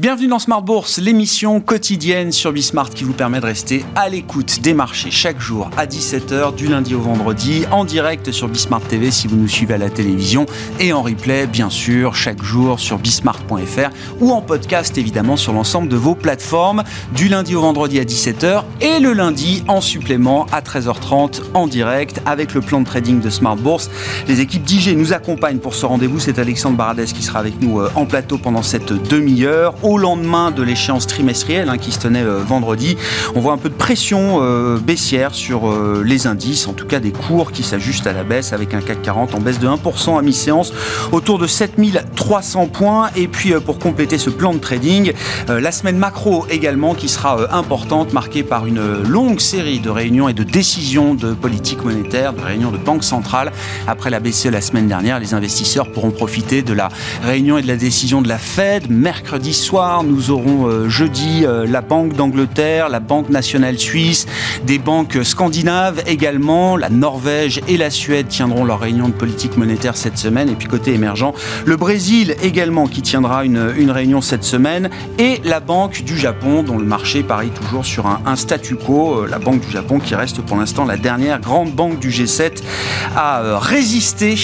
Bienvenue dans Smart Bourse, l'émission quotidienne sur Bismart qui vous permet de rester à l'écoute des marchés chaque jour à 17h du lundi au vendredi en direct sur Bismart TV si vous nous suivez à la télévision et en replay bien sûr chaque jour sur bismart.fr ou en podcast évidemment sur l'ensemble de vos plateformes du lundi au vendredi à 17h et le lundi en supplément à 13h30 en direct avec le plan de trading de Smart Bourse. Les équipes d'IG nous accompagnent pour ce rendez-vous. C'est Alexandre Baradès qui sera avec nous euh, en plateau pendant cette demi-heure au lendemain de l'échéance trimestrielle hein, qui se tenait euh, vendredi. On voit un peu de pression euh, baissière sur euh, les indices, en tout cas des cours qui s'ajustent à la baisse avec un CAC 40 en baisse de 1% à mi-séance autour de 7300 points. Et puis pour compléter ce plan de trading, la semaine macro également qui sera importante, marquée par une longue série de réunions et de décisions de politique monétaire, de réunions de banque centrale. Après la BCE la semaine dernière, les investisseurs pourront profiter de la réunion et de la décision de la Fed. Mercredi soir, nous aurons euh, jeudi euh, la Banque d'Angleterre, la Banque nationale suisse, des banques scandinaves également. La Norvège et la Suède tiendront leur réunion de politique monétaire cette semaine. Et puis côté émergent, le Brésil également qui tiendra une, réunion cette semaine. Et la Banque du Japon dont le marché parie toujours sur un, un statu quo. Euh, la Banque du Japon qui reste pour l'instant la dernière grande banque du G7 à résister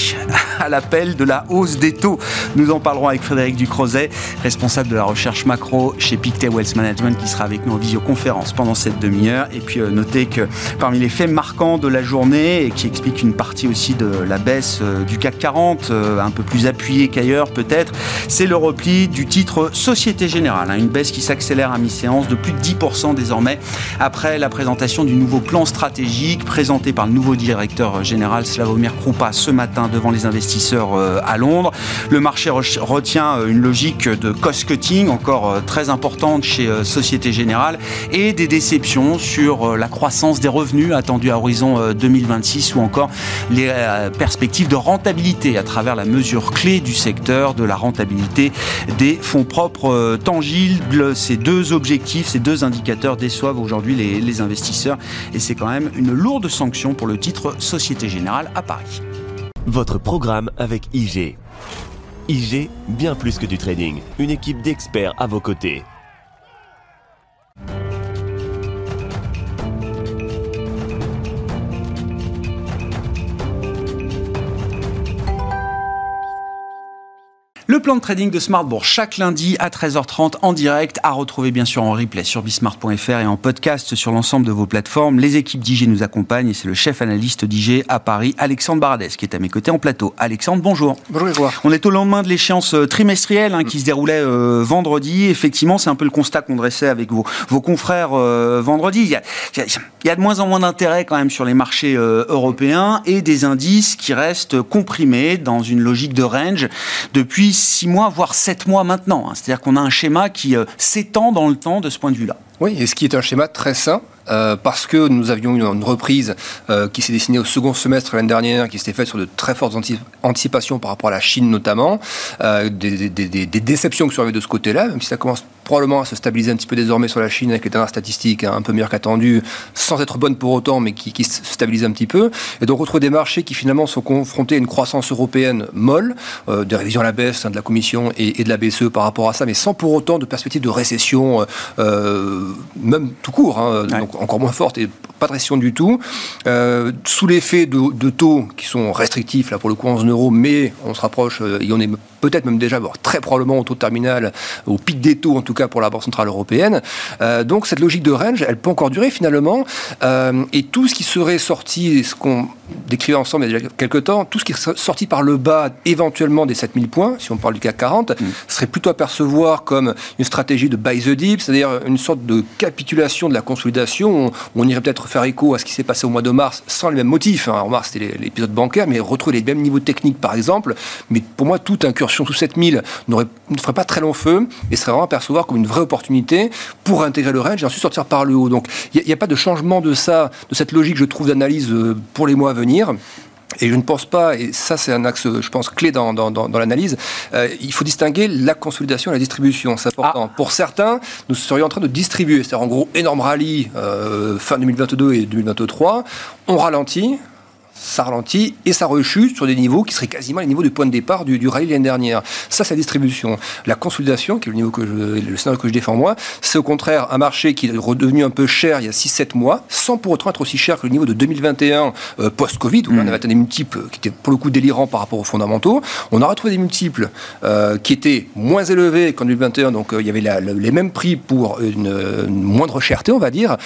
à l'appel de la hausse des taux. Nous en parlerons avec Frédéric Ducrozet, responsable de la recherche recherche macro chez Pictet Wealth Management qui sera avec nous en visioconférence pendant cette demi-heure. Et puis euh, notez que parmi les faits marquants de la journée et qui expliquent une partie aussi de la baisse euh, du CAC 40, euh, un peu plus appuyée qu'ailleurs peut-être, c'est le repli du titre Société Générale. Hein, une baisse qui s'accélère à mi-séance de plus de 10% désormais après la présentation du nouveau plan stratégique présenté par le nouveau directeur général Slavomir Krupa ce matin devant les investisseurs à Londres. Le marché retient une logique de cost-cutting encore euh, très importante chez euh, Société Générale et des déceptions sur euh, la croissance des revenus attendus à horizon 2026 ou encore les perspectives de rentabilité à travers la mesure clé du secteur de la rentabilité des fonds propres tangibles. Ces deux objectifs, ces deux indicateurs déçoivent aujourd'hui les investisseurs et c'est quand même une lourde sanction pour le titre Société Générale à Paris. Votre programme avec IG. IG, bien plus que du trading, une équipe d'experts à vos côtés. Plan de trading de Smartbourg chaque lundi à 13h30 en direct, à retrouver bien sûr en replay sur bismart.fr et en podcast sur l'ensemble de vos plateformes. Les équipes d'IG nous accompagnent et c'est le chef analyste d'IG à Paris, Alexandre Baradès, qui est à mes côtés en plateau. Alexandre, bonjour. Bonjour, On est au lendemain de l'échéance euh, trimestrielle hein, qui se déroulait euh, vendredi. Effectivement, c'est un peu le constat qu'on dressait avec vos, vos confrères euh, vendredi. Il y, a, il y, a, de moins en moins d'intérêt quand même sur les marchés européens et des indices qui restent comprimés dans une logique de range depuis six mois, voire sept mois maintenant. Hein. C'est-à-dire qu'on a un schéma qui euh, s'étend dans le temps de ce point de vue-là. Oui, et ce qui est un schéma très sain, euh, parce que nous avions une reprise euh, qui s'est dessinée au second semestre l'année dernière, qui s'était faite sur de très fortes anticipations par rapport à la Chine notamment, euh, des, déceptions qui sont de ce côté-là, même si ça commence probablement à se stabiliser un petit peu désormais sur la Chine avec les dernières statistiques hein, un peu meilleures qu'attendues, sans être bonnes pour autant, mais qui, se stabilisent un petit peu. Et donc on retrouve des marchés qui finalement sont confrontés à une croissance européenne molle, des révisions à la baisse hein, de la Commission et, de la BCE par rapport à ça, mais sans pour autant de perspective de récession, même tout court. Hein, donc encore moins forte et pas de récession du tout. Euh, sous l'effet de, taux qui sont restrictifs, là pour le coup en euro, mais on se rapproche euh, et on est peut-être même déjà, voire très probablement au taux terminal, au pic des taux en tout cas pour la Banque Centrale Européenne. Euh, donc cette logique de range, elle peut encore durer finalement. et tout ce qui serait sorti, ce qu'on décrivait ensemble il y a déjà quelques temps, tout ce qui est sorti par le bas éventuellement des 7000 points, si on parle du CAC 40, mm. serait plutôt à percevoir comme une stratégie de buy the dip, c'est-à-dire une sorte de capitulation de la consolidation. On, irait peut-être faire écho à ce qui s'est passé au mois de mars sans les mêmes motifs. Hein. En mars, c'était l'épisode bancaire, mais retrouver les mêmes niveaux techniques, par exemple. Mais pour moi, toute incursion sous 7000 ne ferait pas très long feu et serait vraiment à percevoir comme une vraie opportunité pour intégrer le range et ensuite sortir par le haut. Donc, il n'y a, a, pas de changement de ça, de cette logique, je trouve, d'analyse euh, pour les mois à venir. Et je ne pense pas, et ça c'est un axe, je pense, clé dans, dans, dans, l'analyse, euh, il faut distinguer la consolidation et la distribution. C'est important. Ah. Pour certains, nous serions en train de distribuer. C'est-à-dire en gros, énorme rallye euh, fin 2022 et 2023. On ralentit, ça ralentit et ça rechute sur des niveaux qui seraient quasiment les niveaux du point de départ du, du rallye l'année dernière. Ça, c'est la distribution. La consolidation, qui est le niveau que le scénario que je défends moi, c'est au contraire un marché qui est redevenu un peu cher il y a 6-7 mois, sans pour autant être aussi cher que le niveau de 2021 euh, post-Covid, où on avait atteint des multiples qui étaient pour le coup délirants par rapport aux fondamentaux. On a retrouvé des multiples euh, qui étaient moins élevés qu'en 2021, donc euh, il y avait les mêmes prix pour une, moindre cherté, on va dire.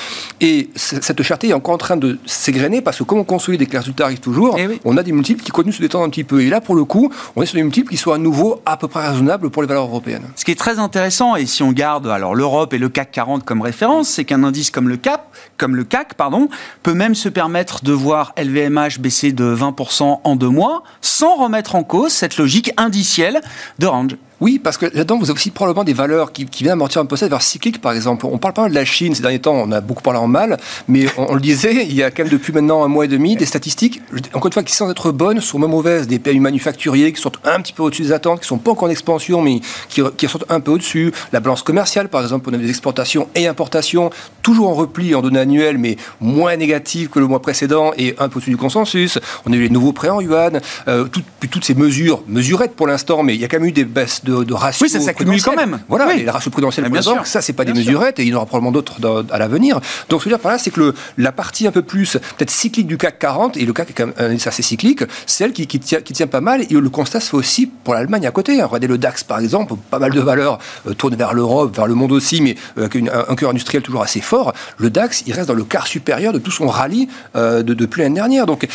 Et cette cherté est encore en train de s'égrener parce que comme on consolide des résultats arrive toujours, eh on a des multiples qui continuent de se détendre un petit peu. Et là, pour le coup, on est sur des multiples qui sont à nouveau à peu près raisonnables pour les valeurs européennes. Ce qui est très intéressant, et si on garde alors l'Europe et le CAC 40 comme référence, c'est qu'un indice comme le CAP, comme le CAC, pardon, peut même se permettre de voir LVMH baisser de 20% en deux mois, sans remettre en cause cette logique indicielle de range. Oui, parce que là-dedans, vous avez aussi probablement des valeurs qui, viennent amortir un peu ça, vers cyclique, par exemple. On parle pas mal de la Chine ces derniers temps, on a beaucoup parlé en mal, mais on, le disait, il y a quand même depuis maintenant un mois et demi des statistiques, encore une fois, qui sans être bonnes, sont même mauvaises. Des pays manufacturiers qui sont un petit peu au-dessus des attentes, qui sont pas encore en expansion, mais qui, qui sont un peu au-dessus. La balance commerciale, par exemple, on a des exportations et importations, toujours en repli en données annuelles, mais moins négatives que le mois précédent et un peu au-dessus du consensus. On a eu les nouveaux prêts en yuan, euh, toutes ces mesures, mesurettes pour l'instant, mais il y a quand même eu des baisses de de, Oui, ça s'accumule quand même. Voilà, oui. les ratios prudentiels, bien sûr. ça, c'est pas des mesurettes et il y en aura probablement d'autres à l'avenir. Donc, ce que je veux dire par là, c'est que la partie un peu plus, peut-être cyclique du CAC 40, et le CAC est quand même un indice assez cyclique, c'est elle qui, tient, qui tient pas mal. Et le constat se fait aussi pour l'Allemagne à côté. Regardez le DAX, par exemple, pas mal de valeurs euh, tournent vers l'Europe, vers le monde aussi, mais euh, un, cœur industriel toujours assez fort. Le DAX, il reste dans le quart supérieur de tout son rallye euh, de, depuis l'année dernière. Donc,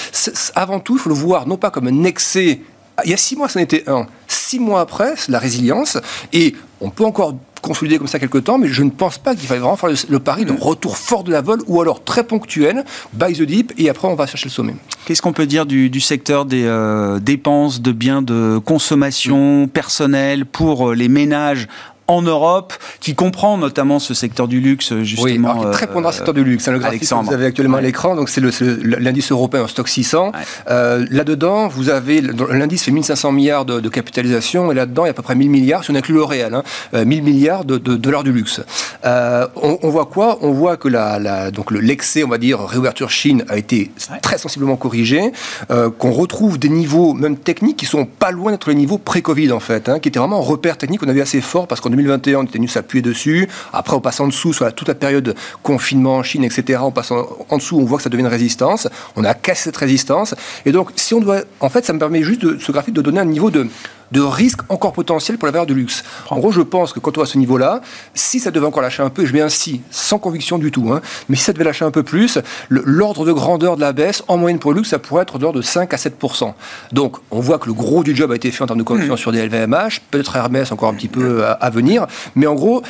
avant tout, il faut le voir non pas comme un excès il y a six mois, ça en était un. Six mois après, c'est la résilience. Et on peut encore consolider comme ça quelques temps, mais je ne pense pas qu'il faille vraiment faire le, pari de mm. retour fort de la vol ou alors très ponctuel, buy the dip, et après on va chercher le sommet. Qu'est-ce qu'on peut dire du, secteur des euh, dépenses de biens de consommation personnelle pour euh, les ménages en Europe, qui comprend notamment ce secteur du luxe, justement. Oui, très dans le secteur du luxe. C'est le graphique que vous avez actuellement à l'écran. Donc, c'est l'indice européen en stock 600. Euh, là-dedans, vous avez. L'indice fait 1500 milliards de, capitalisation. Et là-dedans, il y a à peu près 1000 milliards, si on inclut le réel, hein, 1000 euh, milliards de, dollars du luxe. Euh, on, voit quoi? On voit que la, donc l'excès, on va dire, réouverture Chine a été très sensiblement corrigé. qu'on retrouve des niveaux, même techniques, qui sont pas loin d'être les niveaux pré-Covid, en fait, hein, qui étaient vraiment un repère technique qu'on avait assez fort parce qu'on 2021, on était venu s'appuyer dessus. Après, on passe en dessous, sur toute la période confinement en Chine, etc., on passe en, dessous, on voit que ça devient une résistance. On a cassé cette résistance. Et donc, si on doit. En fait, ça me permet juste, de, ce graphique, de donner un niveau de de risque encore potentiel pour la valeur du luxe. En gros, je pense que quand on est à ce niveau-là, si ça devait encore lâcher un peu, et je mets un si, sans conviction du tout, hein, mais si ça devait lâcher un peu plus, l'ordre de grandeur de la baisse, en moyenne pour le luxe, ça pourrait être de l'ordre de 5 à 7% Donc, on voit que le gros du job a été fait en termes de correction mmh. sur des LVMH, peut-être Hermès encore un petit peu à, à venir, mais en gros,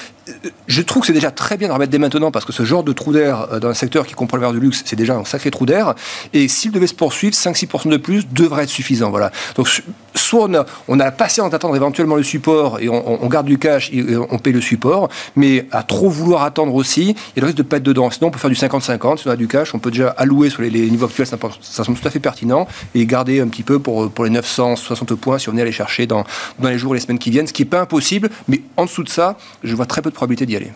je trouve que c'est déjà très bien de remettre dès maintenant parce que ce genre de trou d'air euh, dans un secteur qui comprend le verre du luxe, c'est déjà un sacré trou d'air. Et s'il devait se poursuivre, 5-6% de plus devrait être suffisant. Voilà. Donc, soit on a, on la patience d'attendre éventuellement le support et on, garde du cash et on paye le support, mais à trop vouloir attendre aussi, il y a le risque de pas être dedans. Sinon, on peut faire du 50-50. Si on a du cash, on peut déjà allouer sur les, niveaux actuels, ça, semble tout à fait pertinent, et garder un petit peu pour, pour les 960 points si on est allé chercher dans, dans les jours et les semaines qui viennent, ce qui n'est pas impossible, mais en dessous de ça, je vois très peu de probabilité d'y aller.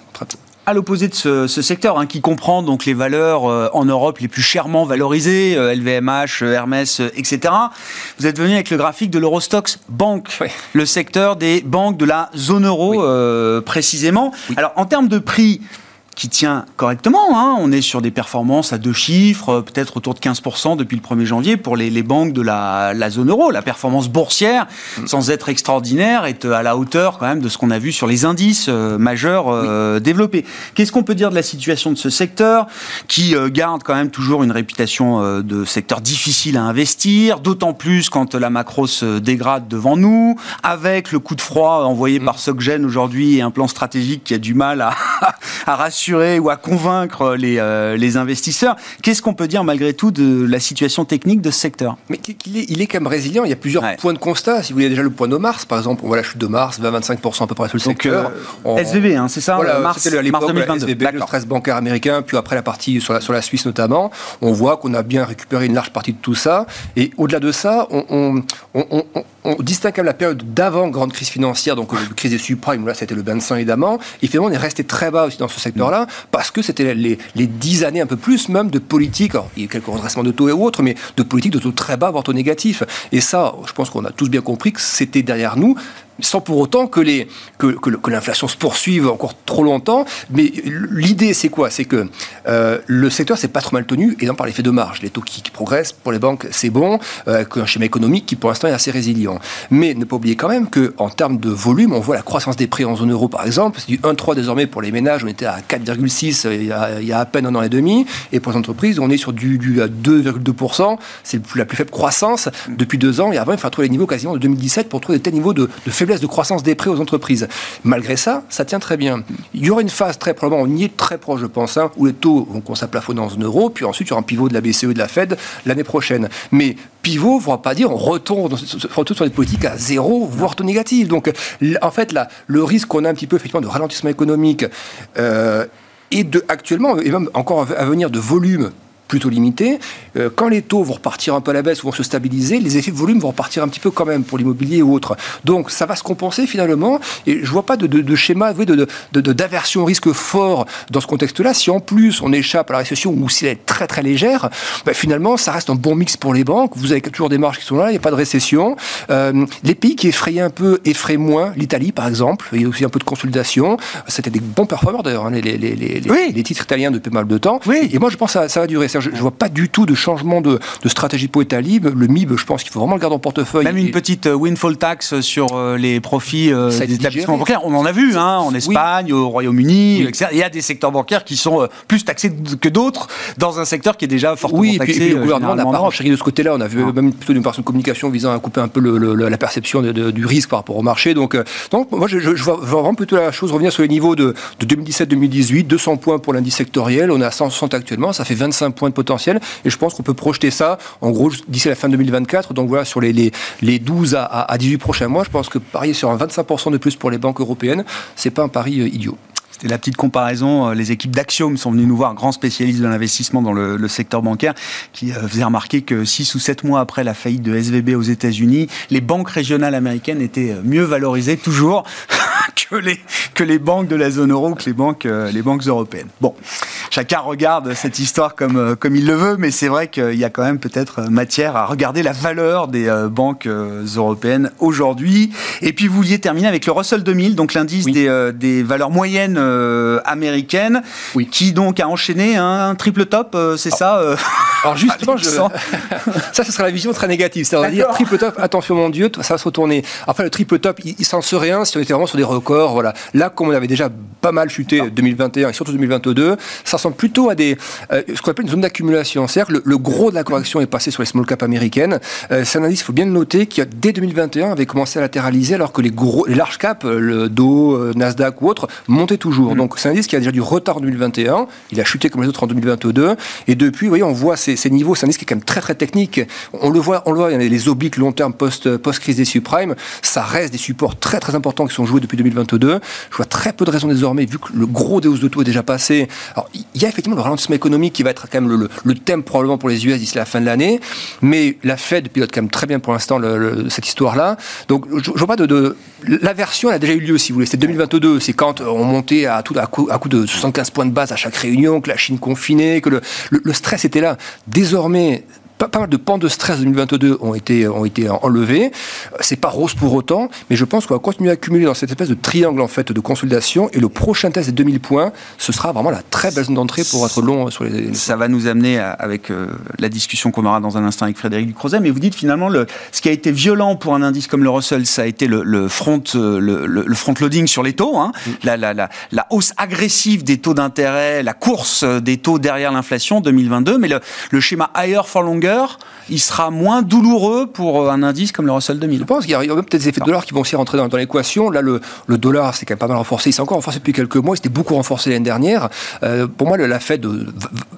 À l'opposé de ce, secteur hein, qui comprend donc les valeurs euh, en Europe les plus chèrement valorisées, LVMH, euh, Hermès, euh, etc. Vous êtes venu avec le graphique de l'Eurostox Bank, le secteur des banques de la zone euro précisément. Alors en termes de prix, qui tient correctement. Hein. On est sur des performances à deux chiffres, euh, peut-être autour de 15% depuis le 1er janvier pour les, banques de la, zone euro. La performance boursière, mm. sans être extraordinaire, est euh, à la hauteur quand même de ce qu'on a vu sur les indices euh, majeurs développés. Qu'est-ce qu'on peut dire de la situation de ce secteur qui garde quand même toujours une réputation de secteur difficile à investir, d'autant plus quand la macro se dégrade devant nous, avec le coup de froid envoyé mm. par Soggen aujourd'hui et un plan stratégique qui a du mal à, à rassurer ou à convaincre les, euh, les investisseurs. Qu'est-ce qu'on peut dire malgré tout de la situation technique de ce secteur? Mais il est, il est quand même résilient. Il y a plusieurs points de constat. Si vous voulez déjà le point de mars, par exemple, on voit la chute de mars, 20-25% à peu près sur le secteur. Euh, SVB, hein, c'est ça voilà, mars, mars 2022. SVB, le stress bancaire américain, puis après la partie sur la, sur la Suisse notamment. On voit qu'on a bien récupéré une large partie de tout ça. Et au-delà de ça, on, on, on, distingue quand même la période d'avant grande crise financière, donc la crise des subprimes, là c'était le 25 évidemment. Et finalement, on est resté très bas aussi dans ce secteur-là là, parce que c'était les, 10 années un peu plus même de politique, alors, il y a eu quelques redressements de taux et autres, mais de politique de taux très bas, voire taux négatifs. Et ça, je pense qu'on a tous bien compris que c'était derrière nous sans pour autant que, l'inflation se poursuive encore trop longtemps. Mais l'idée, c'est quoi? C'est que euh, le secteur s'est pas trop mal tenu, et non par l'effet de marge. Les taux qui, progressent pour les banques, c'est bon, euh, un schéma économique qui pour l'instant est assez résilient. Mais ne pas oublier quand même qu'en termes de volume, on voit la croissance des prix en zone euro par exemple, c'est du 1,3 désormais pour les ménages, on était à 4,6 euh, il, y a à peine un an et demi, et pour les entreprises, on est sur du, du 2,2%, c'est la plus faible croissance depuis deux ans, et avant il faut trouver les niveaux quasiment de 2017 pour trouver des tels niveaux de, de de croissance des prêts aux entreprises. Malgré ça, ça tient très bien. Il y aura une phase très probablement, on y est très proche, je pense, hein, où les taux vont commencer à plafonner en zone euro, puis ensuite il y aura un pivot de la BCE et de la Fed l'année prochaine. Mais pivot ne va pas dire on retourne, retourne sur les politiques à zéro, voire taux négatif. Donc, en fait, là, le risque qu'on a un petit peu effectivement de ralentissement économique euh, et de actuellement, et même encore à venir de volume plutôt limité. Euh, quand les taux vont repartir un peu à la baisse ou vont se stabiliser, les effets de volume vont repartir un petit peu quand même pour l'immobilier ou autre. Donc ça va se compenser finalement. Et je vois pas de, de, schéma de, d'aversion au risque fort dans ce contexte-là. Si en plus on échappe à la récession ou si elle est très très légère, ben, finalement ça reste un bon mix pour les banques. Vous avez toujours des marges qui sont là, il n'y a pas de récession. Euh, les pays qui effrayaient un peu effraient moins. L'Italie par exemple, il y a aussi un peu de consolidation. C'était des bons performeurs d'ailleurs, hein, les, les, les, les, titres italiens depuis mal de temps. Oui. Et moi je pense que ça, ça va durer je ne vois pas du tout de changement de, stratégie pour Italie. Le MIB, je pense qu'il faut vraiment le garder en portefeuille. Même une petite euh, windfall tax sur euh, les profits euh, des établissements bancaires. On en a vu hein, en Espagne, au Royaume-Uni, etc. Il y a des secteurs bancaires qui sont plus taxés que d'autres dans un secteur qui est déjà fortement oui, taxé. Oui, et puis le gouvernement n'a pas de ce côté-là. On a vu même plutôt une partie de communication visant à couper un peu la perception du risque par rapport au marché. Donc, donc moi, je, vois, vraiment plutôt la chose revenir sur les niveaux de, de 2017-2018, 200 points pour l'indice sectoriel. On est à 160 actuellement, ça fait 25 points potentiel. Et je pense qu'on peut projeter ça, en gros, d'ici la fin 2024. Donc voilà, sur les, les, les 12 à, à, 18 prochains mois, je pense que parier sur un 25% de plus pour les banques européennes, c'est pas un pari euh, idiot. C'était la petite comparaison. Euh, les équipes d'Axiom sont venues nous voir, grands spécialistes de l'investissement dans le, secteur bancaire, qui euh, faisaient remarquer que 6 ou 7 mois après la faillite de SVB aux États-Unis, les banques régionales américaines étaient mieux valorisées toujours que les, que les banques de la zone euro, que les banques, les banques européennes. Bon, chacun regarde cette histoire comme, euh, comme il le veut, mais c'est vrai qu'il y a quand même peut-être matière à regarder la valeur des euh, banques euh, européennes aujourd'hui. Et puis vous vouliez terminer avec le Russell 2000, donc l'indice des, des, valeurs moyennes américaines, oui. qui donc a enchaîné un triple top, c'est ça Alors justement, je... ça, ce sera la vision très négative. C'est-à-dire triple top, attention mon Dieu, ça va se retourner. Enfin, le triple top, il, s'en serait un si on était vraiment sur des records. Voilà. Là, comme on avait déjà pas mal chuté 2021 et surtout 2022, ça ressemble plutôt à des, euh, ce qu'on appelle une zone d'accumulation. C'est-à-dire le, gros de la correction est passé sur les small cap américaines. Euh, c'est un indice, il faut bien le noter, qui dès 2021 avait commencé à latéraliser alors que les, gros, les large caps, euh, le Dow, Nasdaq ou autres, montaient toujours. Mm. Donc c'est un indice qui a déjà du retard en 2021. Il a chuté comme les autres en 2022. Et depuis, vous voyez, on voit ces, ces niveaux. C'est un indice qui est quand même très très technique. On le voit, on le voit, il y a les obliques long terme post, post-crise des subprimes. Ça reste des supports très très importants qui sont joués depuis 2022. Je vois très peu de raisons désormais, vu que le gros des hausses de taux est déjà passé. Alors, il y a effectivement le ralentissement économique qui va être quand même le, le, thème probablement pour les US d'ici la fin de l'année. Mais la Fed pilote quand même très bien pour l'instant cette histoire-là. Donc, je, vois pas de, de l'aversion, elle a déjà eu lieu, si vous voulez. C'était 2022. C'est quand on montait à, tout, à, coup, à coup de 75 points de base à chaque réunion, que la Chine confinée, que le, le stress était là. Désormais, pas, mal de pans de stress 2022 ont été, ont été enlevés. C'est pas rose pour autant, mais je pense qu'on va continuer à accumuler dans cette espèce de triangle en fait de consolidation. Et le prochain test des 2000 points, ce sera vraiment la très belle zone d'entrée pour être long sur les. Ça va nous amener avec euh, la discussion qu'on aura dans un instant avec Frédéric Ducrozet. Mais vous dites finalement le, ce qui a été violent pour un indice comme le Russell, ça a été le, front, euh, le, front loading sur les taux, hein. mm. la, la, la, la, hausse agressive des taux d'intérêt, la course des taux derrière l'inflation 2022. Mais le, schéma higher for longer il sera moins douloureux pour euh, un indice comme le Russell 2000. Je pense qu'il y a peut-être des effets de dollar qui vont aussi rentrer dans, l'équation. Là, le, dollar, c'est quand même pas mal renforcé. Il s'est encore renforcé depuis quelques mois. Il s'était beaucoup renforcé l'année dernière. Euh, pour moi, la Fed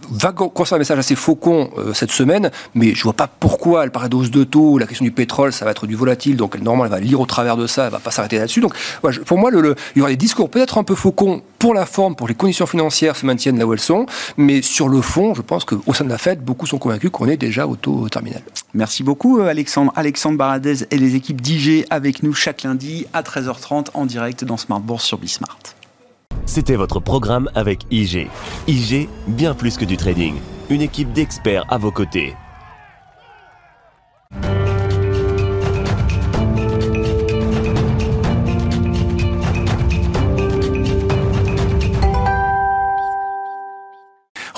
va conserver un message assez faucon euh, cette semaine, mais je vois pas pourquoi elle paraît de taux. La question du pétrole, ça va être du volatile, donc normalement, elle va lire au travers de ça, elle va pas s'arrêter là-dessus. Donc, pour moi, il y aura des discours peut-être un peu faucons pour la forme, pour les conditions financières se maintiennent là où elles sont, mais sur le fond, je pense qu'au sein de la Fed, beaucoup sont convaincus qu'on est déjà au taux terminal. Merci beaucoup euh, Alexandre. Alexandre Baradez et les équipes d'IG avec nous chaque lundi à 13h30 en direct dans Smart Bourse sur Bismart. C'était votre programme avec IG. IG, bien plus que du trading. Une équipe d'experts à vos côtés.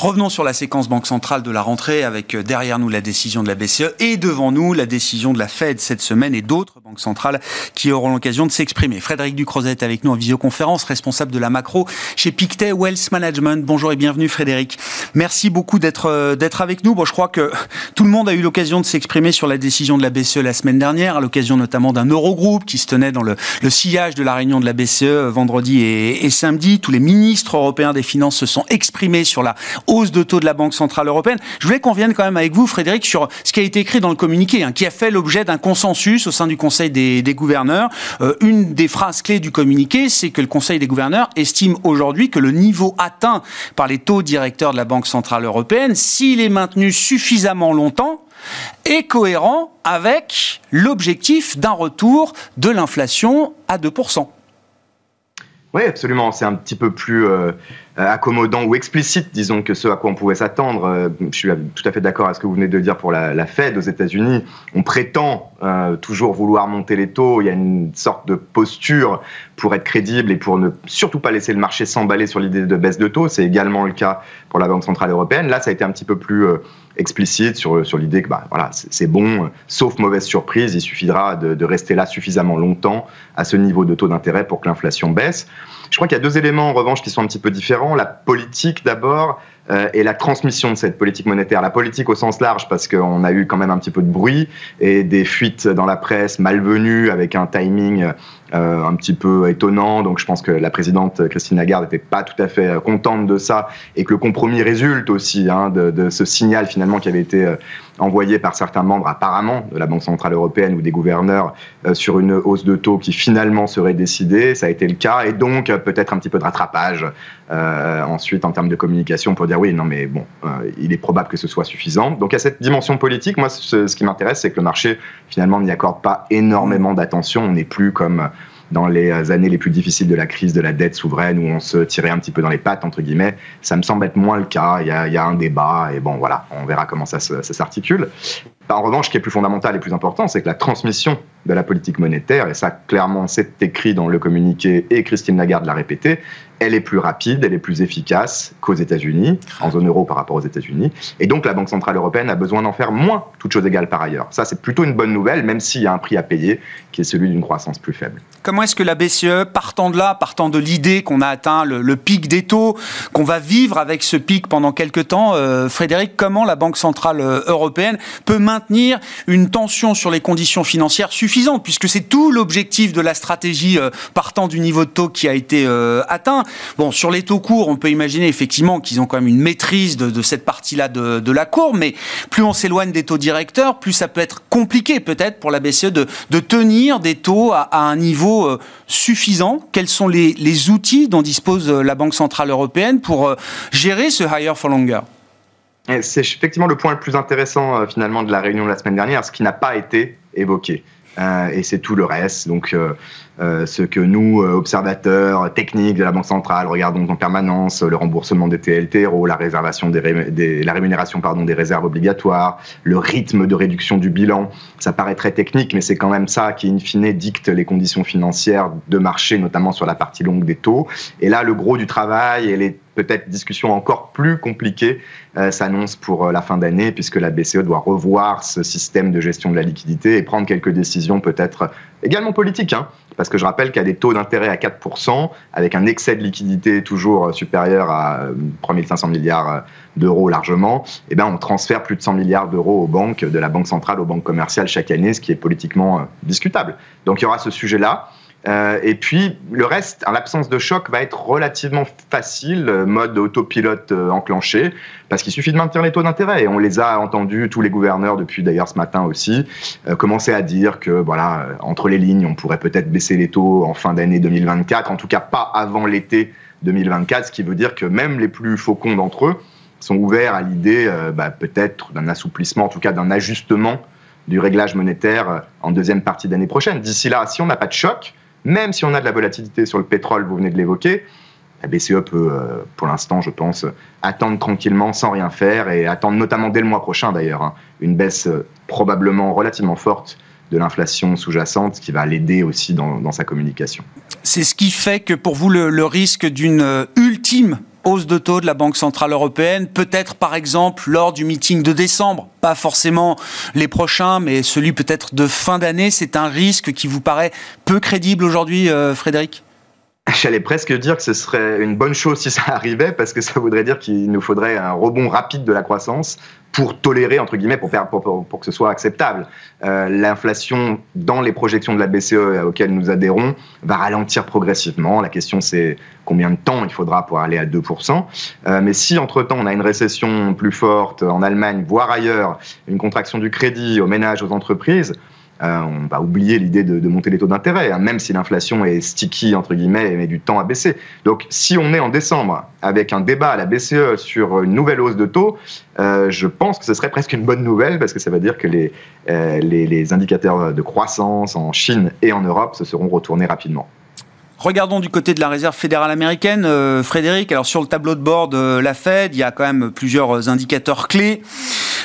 Revenons sur la séquence Banque centrale de la rentrée avec euh, derrière nous la décision de la BCE et devant nous la décision de la Fed cette semaine et d'autres banques centrales qui auront l'occasion de s'exprimer. Frédéric Ducrozet est avec nous en visioconférence, responsable de la macro chez Pictet Wealth Management. Bonjour et bienvenue Frédéric. Merci beaucoup d'être euh, d'être avec nous. Bon, je crois que tout le monde a eu l'occasion de s'exprimer sur la décision de la BCE la semaine dernière, à l'occasion notamment d'un Eurogroupe qui se tenait dans le, sillage de la réunion de la BCE vendredi et samedi. Tous les ministres européens des finances se sont exprimés sur la de taux de la Banque Centrale Européenne. Je voulais qu'on vienne quand même avec vous, Frédéric, sur ce qui a été écrit dans le communiqué, hein, qui a fait l'objet d'un consensus au sein du Conseil des, des gouverneurs. Euh, une des phrases clés du communiqué, c'est que le Conseil des gouverneurs estime aujourd'hui que le niveau atteint par les taux directeurs de la Banque Centrale Européenne, s'il est maintenu suffisamment longtemps, est cohérent avec l'objectif d'un retour de l'inflation à 2%. Oui, absolument. C'est un petit peu plus euh, accommodant ou explicite, disons, que ce à quoi on pouvait s'attendre. Euh, je suis tout à fait d'accord avec ce que vous venez de dire pour la, la Fed aux États-Unis. On prétend euh, toujours vouloir monter les taux. Il y a une sorte de posture pour être crédible et pour ne surtout pas laisser le marché s'emballer sur l'idée de baisse de taux. C'est également le cas pour la Banque Centrale Européenne. Là, ça a été un petit peu plus euh, explicite sur, sur l'idée que bah, voilà, c'est bon, sauf mauvaise surprise, il suffira de, de, rester là suffisamment longtemps à ce niveau de taux d'intérêt pour que l'inflation baisse. Je crois qu'il y a deux éléments en revanche qui sont un petit peu différents. La politique d'abord euh, et la transmission de cette politique monétaire. La politique au sens large parce qu'on a eu quand même un petit peu de bruit et des fuites dans la presse malvenues avec un timing euh, un petit peu étonnant. Donc je pense que la présidente Christine Lagarde n'était pas tout à fait euh, contente de ça et que le compromis résulte aussi hein, de, ce signal finalement qui avait été euh, envoyé par certains membres apparemment de la Banque Centrale Européenne ou des gouverneurs sur une hausse de taux qui finalement serait décidée. Ça a été le cas et donc peut-être un petit peu de rattrapage euh, ensuite en termes de communication pour dire oui, non mais bon, il est probable que ce soit suffisant. Donc à cette dimension politique, moi ce, qui m'intéresse c'est que le marché finalement n'y accorde pas énormément d'attention. On n'est plus comme dans les années les plus difficiles de la crise de la dette souveraine où on se tirait un petit peu dans les pattes, entre guillemets. Ça me semble être moins le cas. Il y a, un débat et bon, voilà, on verra comment ça s'articule. En revanche, ce qui est plus fondamental et plus important, c'est que la transmission de la politique monétaire, et ça clairement c'est écrit dans le communiqué et Christine Lagarde l'a répété, elle est plus rapide, elle est plus efficace qu'aux États-Unis, en zone euro par rapport aux États-Unis. Et donc la Banque Centrale Européenne a besoin d'en faire moins, toutes choses égales par ailleurs. Ça, c'est plutôt une bonne nouvelle, même s'il y a un prix à payer, qui est celui d'une croissance plus faible. Comment est-ce que la BCE, partant de là, partant de l'idée qu'on a atteint le, pic des taux, qu'on va vivre avec ce pic pendant quelques temps, euh, Frédéric, comment la Banque Centrale Européenne peut maintenir une tension sur les conditions financières suffisantes, puisque c'est tout l'objectif de la stratégie euh, partant du niveau de taux qui a été euh, atteint. Bon, sur les taux courts, on peut imaginer effectivement qu'ils ont quand même une maîtrise de, cette partie-là de, la courbe, mais plus on s'éloigne des taux directeurs, plus ça peut être compliqué peut-être pour la BCE de, tenir des taux à, un niveau euh, suffisant. Quels sont les, outils dont dispose la Banque Centrale Européenne pour gérer ce higher for longer? C'est effectivement le point le plus intéressant euh, finalement de la réunion de la semaine dernière, ce qui n'a pas été évoqué. Euh, et c'est tout le reste. Donc, euh, euh, ce que nous, observateurs techniques de la Banque centrale, regardons en permanence, le remboursement des TLTRO, la réservation des, la rémunération pardon, des réserves obligatoires, le rythme de réduction du bilan, ça paraît très technique, mais c'est quand même ça qui, in fine, dicte les conditions financières de marché, notamment sur la partie longue des taux. Et là, le gros du travail et les peut-être discussion encore plus compliquée euh, s'annonce pour euh, la fin d'année, puisque la BCE doit revoir ce système de gestion de la liquidité et prendre quelques décisions peut-être également politiques. Hein, parce que je rappelle qu'il y a des taux d'intérêt à 4%, avec un excès de liquidité toujours supérieur à 3500 milliards d'euros largement, et ben on transfère plus de 100 milliards d'euros aux banques, de la Banque centrale aux banques commerciales chaque année, ce qui est politiquement discutable. Donc il y aura ce sujet-là. Euh, et puis le reste, en l'absence de choc, va être relativement facile, mode autopilote euh, enclenché, parce qu'il suffit de maintenir les taux d'intérêt. Et on les a entendus, tous les gouverneurs, depuis d'ailleurs ce matin aussi, euh, commencer à dire que voilà, entre les lignes, on pourrait peut-être baisser les taux en fin d'année 2024, en tout cas pas avant l'été 2024, ce qui veut dire que même les plus faucons d'entre eux sont ouverts à l'idée euh, bah, peut-être d'un assouplissement, en tout cas d'un ajustement du réglage monétaire en deuxième partie d'année prochaine. D'ici là, si on n'a pas de choc, même si on a de la volatilité sur le pétrole, vous venez de l'évoquer, la BCE peut, pour l'instant, je pense, attendre tranquillement sans rien faire et attendre notamment dès le mois prochain d'ailleurs hein, une baisse probablement relativement forte de l'inflation sous-jacente qui va l'aider aussi dans, sa communication. C'est ce qui fait que pour vous, le, risque d'une euh, ultime hausse de taux de la Banque Centrale Européenne, peut-être par exemple lors du meeting de décembre, pas forcément les prochains, mais celui peut-être de fin d'année, c'est un risque qui vous paraît peu crédible aujourd'hui, euh, Frédéric? J'allais presque dire que ce serait une bonne chose si ça arrivait, parce que ça voudrait dire qu'il nous faudrait un rebond rapide de la croissance pour tolérer, entre guillemets, pour, pour, pour, que ce soit acceptable. Euh, L'inflation, dans les projections de la BCE auxquelles nous adhérons, va ralentir progressivement. La question, c'est combien de temps il faudra pour aller à 2%. Euh, mais si, entre-temps, on a une récession plus forte en Allemagne, voire ailleurs, une contraction du crédit aux ménages, aux entreprises, euh, on va oublier l'idée de, monter les taux d'intérêt, hein, même si l'inflation est sticky, entre guillemets, et met du temps à baisser. Donc, si on est en décembre avec un débat à la BCE sur une nouvelle hausse de taux, euh, je pense que ce serait presque une bonne nouvelle parce que ça veut dire que les, euh, les indicateurs de croissance en Chine et en Europe se seront retournés rapidement. Regardons du côté de la réserve fédérale américaine, Frédéric. Alors sur le tableau de bord de la Fed, il y a quand même plusieurs indicateurs clés.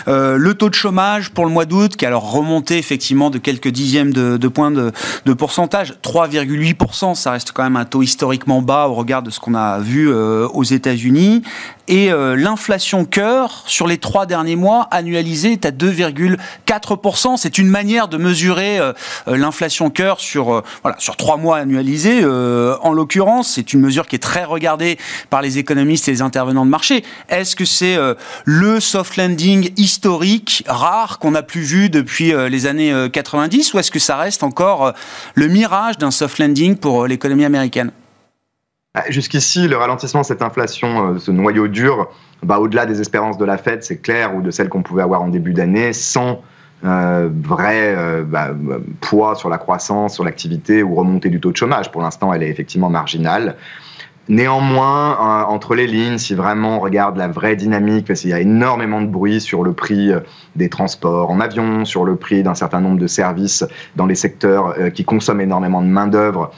Euh, le taux de chômage pour le mois d'août, qui a alors remonté effectivement de quelques dixièmes de, points de, pourcentage, 3,8%, ça reste quand même un taux historiquement bas au regard de ce qu'on a vu euh, aux États-Unis. Et euh, l'inflation cœur sur les trois derniers mois annualisée est à 2,4%. C'est une manière de mesurer l'inflation cœur sur voilà sur trois mois annualisés. en l'occurrence, c'est une mesure qui est très regardée par les économistes et les intervenants de marché. Est-ce que c'est le soft landing historique, rare, qu'on n'a plus vu depuis euh, les années 90 euh, Ou est-ce que ça reste encore euh, le mirage d'un soft landing pour l'économie américaine? Jusqu'ici, le ralentissement de cette inflation, ce noyau dur, bah, au-delà des espérances de la Fed, c'est clair, ou de celles qu'on pouvait avoir en début d'année, sans vrai bah, poids sur la croissance, sur l'activité ou remontée du taux de chômage. Pour l'instant, elle est effectivement marginale. Néanmoins, euh, entre les lignes, si vraiment on regarde la vraie dynamique, parce qu'il y a énormément de bruit sur le prix euh, des transports en avion, sur le prix d'un certain nombre de services dans les secteurs euh, qui consomment énormément de main-d'œuvre,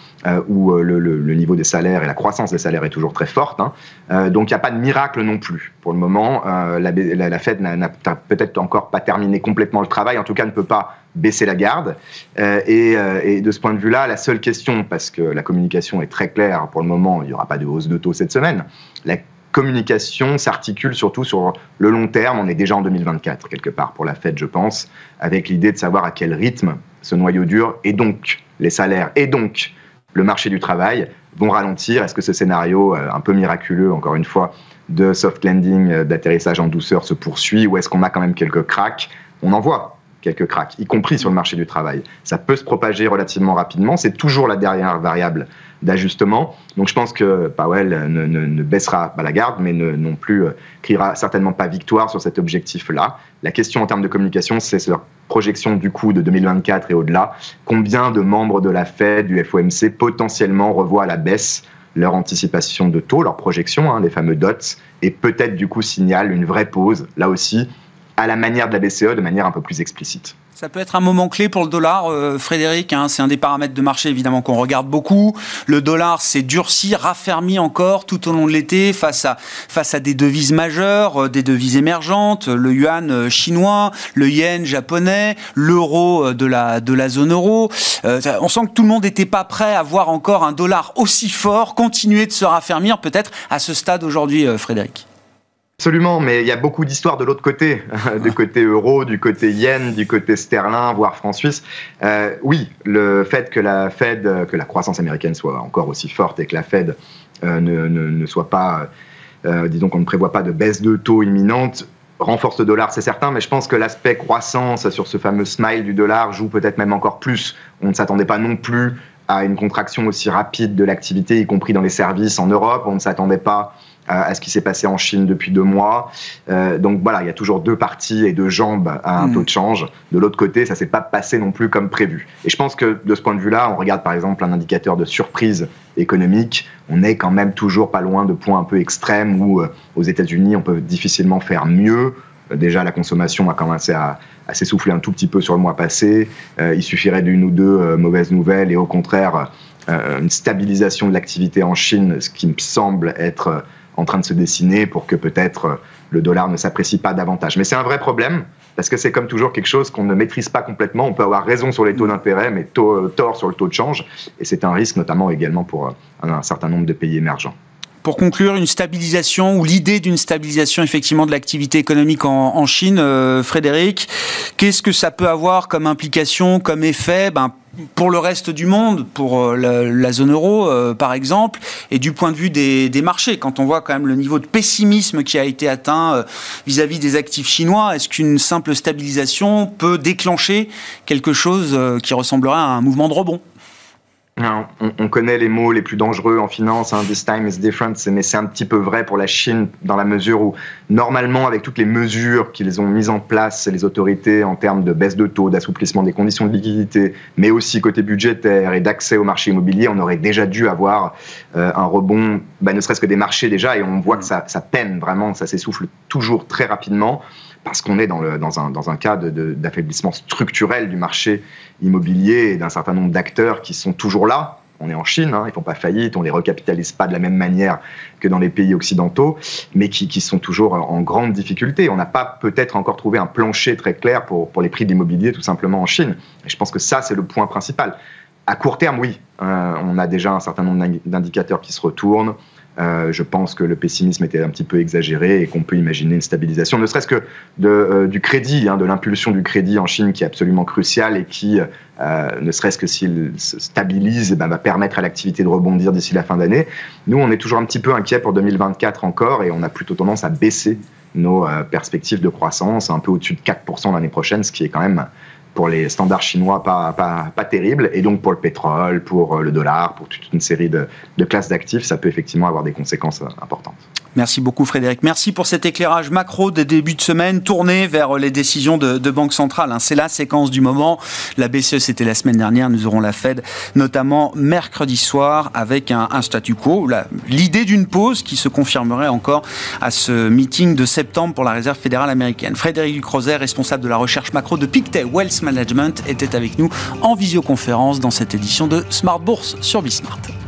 où le, niveau des salaires et la croissance des salaires est toujours très forte. Hein. donc il n'y a pas de miracle non plus. Pour le moment, la, la Fed n'a peut-être encore pas terminé complètement le travail, en tout cas ne peut pas baisser la garde. Euh, euh, et, de ce point de vue-là, la seule question, parce que la communication est très claire pour le moment, il n'y aura pas de hausse de taux cette semaine, la communication s'articule surtout sur le long terme. On est déjà en 2024, quelque part, pour la Fed, je pense, avec l'idée de savoir à quel rythme ce noyau dur, et donc les salaires, et donc le marché du travail, vont ralentir. Est-ce que ce scénario, euh, un peu miraculeux, encore une fois, de soft landing, d'atterrissage en douceur se poursuit, ou est-ce qu'on a quand même quelques cracks? On en voit quelques cracks, y compris sur le marché du travail. Ça peut se propager relativement rapidement. C'est toujours la dernière variable d'ajustement. Donc je pense que Powell ne, baissera pas la garde, mais non plus euh, criera certainement pas victoire sur cet objectif-là. La question en termes de communication, c'est leur projection du coup de 2024 et au-delà. Combien de membres de la Fed, du FOMC, potentiellement revoient à la baisse leur anticipation de taux, leur projection, hein, les fameux dots, et peut-être du coup signale une vraie pause, là aussi, à la manière de la BCE, de manière un peu plus explicite. Ça peut être un moment clé pour le dollar, euh, Frédéric. Hein, c'est un des paramètres de marché évidemment qu'on regarde beaucoup. Le dollar s'est durci, raffermi encore tout au long de l'été face à face à des devises majeures, euh, des devises émergentes, le yuan euh, chinois, le yen japonais, l'euro de la de la zone euro. on sent que tout le monde n'était pas prêt à voir encore un dollar aussi fort continuer de se raffermir, peut-être à ce stade aujourd'hui, Frédéric. Absolument, mais il y a beaucoup d'histoires de l'autre côté, du côté euro, du côté yen, du côté sterling, voire franc suisse. Euh, oui, le fait que la Fed, que la croissance américaine soit encore aussi forte et que la Fed euh, ne, ne, soit pas, euh, disons qu'on ne prévoit pas de baisse de taux imminente, renforce le dollar, c'est certain, mais je pense que l'aspect croissance sur ce fameux smile du dollar joue peut-être même encore plus. On ne s'attendait pas non plus à une contraction aussi rapide de l'activité, y compris dans les services en Europe. On ne s'attendait pas à, ce qui s'est passé en Chine depuis deux mois. Euh, donc voilà, il y a toujours deux parties et deux jambes à un mm. taux de change. De l'autre côté, ça s'est pas passé non plus comme prévu. Et je pense que de ce point de vue-là, on regarde par exemple un indicateur de surprise économique. On est quand même toujours pas loin de points un peu extrêmes où euh, aux États-Unis, on peut difficilement faire mieux. Euh, déjà, la consommation a commencé à, à s'essouffler un tout petit peu sur le mois passé. il suffirait d'une ou deux mauvaises nouvelles et au contraire, une stabilisation de l'activité en Chine, ce qui me semble être en train de se dessiner pour que peut-être le dollar ne s'apprécie pas davantage. Mais c'est un vrai problème parce que c'est comme toujours quelque chose qu'on ne maîtrise pas complètement. On peut avoir raison sur les taux d'intérêt, mais tort sur le taux de change. Et c'est un risque notamment également pour un certain nombre de pays émergents. Pour conclure, une stabilisation ou l'idée d'une stabilisation effectivement de l'activité économique en, Chine, euh, Frédéric, qu'est-ce que ça peut avoir comme implication, comme effet ben, pour le reste du monde, pour euh, la, zone euro euh, par exemple, et du point de vue des, marchés, quand on voit quand même le niveau de pessimisme qui a été atteint vis-à-vis -vis des actifs chinois, est-ce qu'une simple stabilisation peut déclencher quelque chose qui ressemblerait à un mouvement de rebond? On, connaît les mots les plus dangereux en finance, hein, this time is different, mais c'est un petit peu vrai pour la Chine dans la mesure où, normalement, avec toutes les mesures qu'ils ont mises en place, les autorités en termes de baisse de taux, d'assouplissement des conditions de liquidité, mais aussi côté budgétaire et d'accès au marché immobilier, on aurait déjà dû avoir euh, un rebond, bah, ne serait-ce que des marchés déjà, et on voit que ça, ça peine vraiment, ça s'essouffle toujours très rapidement parce qu'on est dans, un, dans un cas d'affaiblissement structurel du marché immobilier et d'un certain nombre d'acteurs qui sont toujours là. On est en Chine, hein, ils ne font pas faillite, on ne les recapitalise pas de la même manière que dans les pays occidentaux, mais qui, sont toujours en grande difficulté. On n'a pas peut-être encore trouvé un plancher très clair pour, pour les prix de l'immobilier tout simplement en Chine. Et je pense que ça, c'est le point principal. À court terme, oui, euh, on a déjà un certain nombre d'indicateurs qui se retournent. Euh, je pense que le pessimisme était un petit peu exagéré et qu'on peut imaginer une stabilisation, ne serait-ce que euh, du crédit, hein, de l'impulsion du crédit en Chine qui est absolument crucial et qui, euh, ne serait-ce que s'il se stabilise, eh ben, va permettre à l'activité de rebondir d'ici la fin d'année. Nous, on est toujours un petit peu inquiet pour 2024 encore et on a plutôt tendance à baisser nos perspectives de croissance un peu au-dessus de 4% l'année prochaine, ce qui est quand même pour les standards chinois pas, pas, pas terribles. Et donc pour le pétrole, pour euh, le dollar, pour toute une série de, de classes d'actifs, ça peut effectivement avoir des conséquences euh, importantes. Merci beaucoup Frédéric. Merci pour cet éclairage macro des débuts de semaine tourné vers les décisions de, Banque centrale. Hein. C'est la séquence du moment. La BCE c'était la semaine dernière. Nous aurons la Fed notamment mercredi soir avec un, un statu quo. L'idée d'une pause qui se confirmerait encore à ce meeting de septembre pour la Réserve fédérale américaine. Frédéric Ducrozet, responsable de la recherche macro de Pictet Wealth Management, était avec nous en visioconférence dans cette édition de Smart Bourse sur Bismart.